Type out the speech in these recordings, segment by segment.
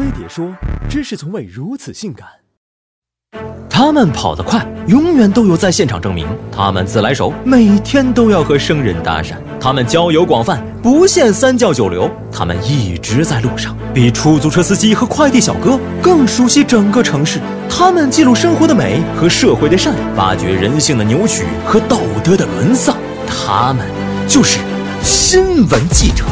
飞碟说，知识从未如此性感。他们跑得快，永远都有在现场证明。他们自来熟，每天都要和生人搭讪。他们交友广泛，不限三教九流。他们一直在路上，比出租车司机和快递小哥更熟悉整个城市。他们记录生活的美和社会的善，发掘人性的扭曲和道德的沦丧。他们就是新闻记者。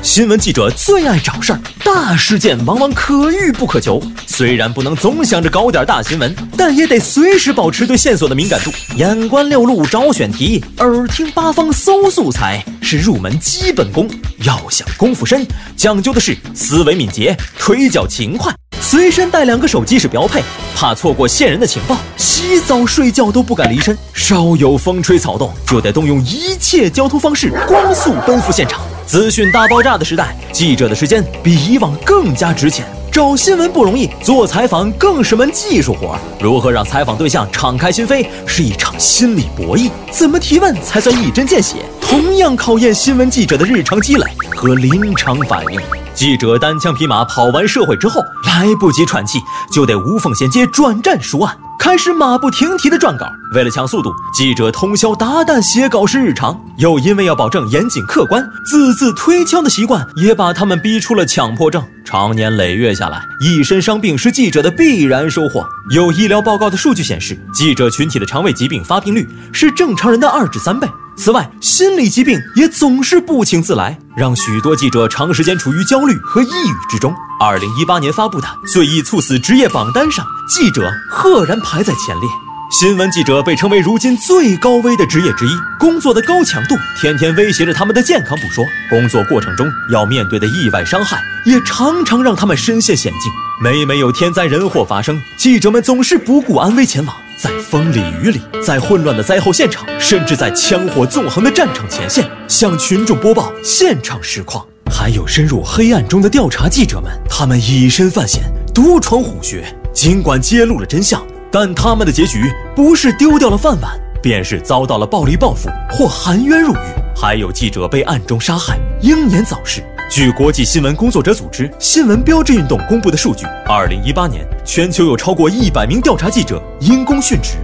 新闻记者最爱找事儿，大事件往往可遇不可求。虽然不能总想着搞点大新闻，但也得随时保持对线索的敏感度。眼观六路找选题，耳听八方搜素材，是入门基本功。要想功夫深，讲究的是思维敏捷、腿脚勤快。随身带两个手机是标配，怕错过线人的情报，洗澡睡觉都不敢离身。稍有风吹草动，就得动用一切交通方式，光速奔赴现场。资讯大爆炸的时代，记者的时间比以往更加值钱。找新闻不容易，做采访更是门技术活。如何让采访对象敞开心扉，是一场心理博弈。怎么提问才算一针见血，同样考验新闻记者的日常积累和临场反应。记者单枪匹马跑完社会之后，来不及喘气，就得无缝衔接转战书案。开始马不停蹄的撰稿，为了抢速度，记者通宵达旦写稿是日常。又因为要保证严谨客观，字字推敲的习惯也把他们逼出了强迫症。长年累月下来，一身伤病是记者的必然收获。有医疗报告的数据显示，记者群体的肠胃疾病发病率是正常人的二至三倍。此外，心理疾病也总是不请自来，让许多记者长时间处于焦虑和抑郁之中。二零一八年发布的最易猝死职业榜单上，记者赫然排在前列。新闻记者被称为如今最高危的职业之一，工作的高强度天天威胁着他们的健康不说，工作过程中要面对的意外伤害也常常让他们身陷险境。每每有天灾人祸发生，记者们总是不顾安危前往。在风里雨里，在混乱的灾后现场，甚至在枪火纵横的战场前线，向群众播报现场实况。还有深入黑暗中的调查记者们，他们以身犯险，独闯虎穴。尽管揭露了真相，但他们的结局不是丢掉了饭碗，便是遭到了暴力报复或含冤入狱。还有记者被暗中杀害，英年早逝。据国际新闻工作者组织新闻标志运动公布的数据，二零一八年全球有超过一百名调查记者因公殉职。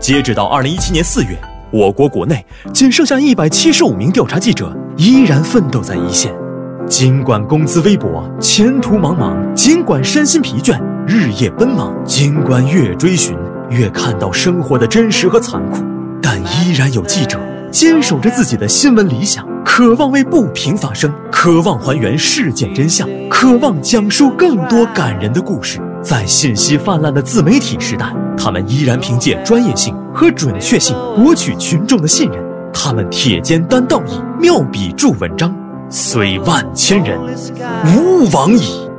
截止到二零一七年四月，我国国内仅剩下一百七十五名调查记者依然奋斗在一线。尽管工资微薄，前途茫茫；尽管身心疲倦，日夜奔忙；尽管越追寻越看到生活的真实和残酷，但依然有记者坚守着自己的新闻理想。渴望为不平发声，渴望还原事件真相，渴望讲述更多感人的故事。在信息泛滥的自媒体时代，他们依然凭借专业性和准确性博取群众的信任。他们铁肩担道义，妙笔著文章，虽万千人，吾往矣。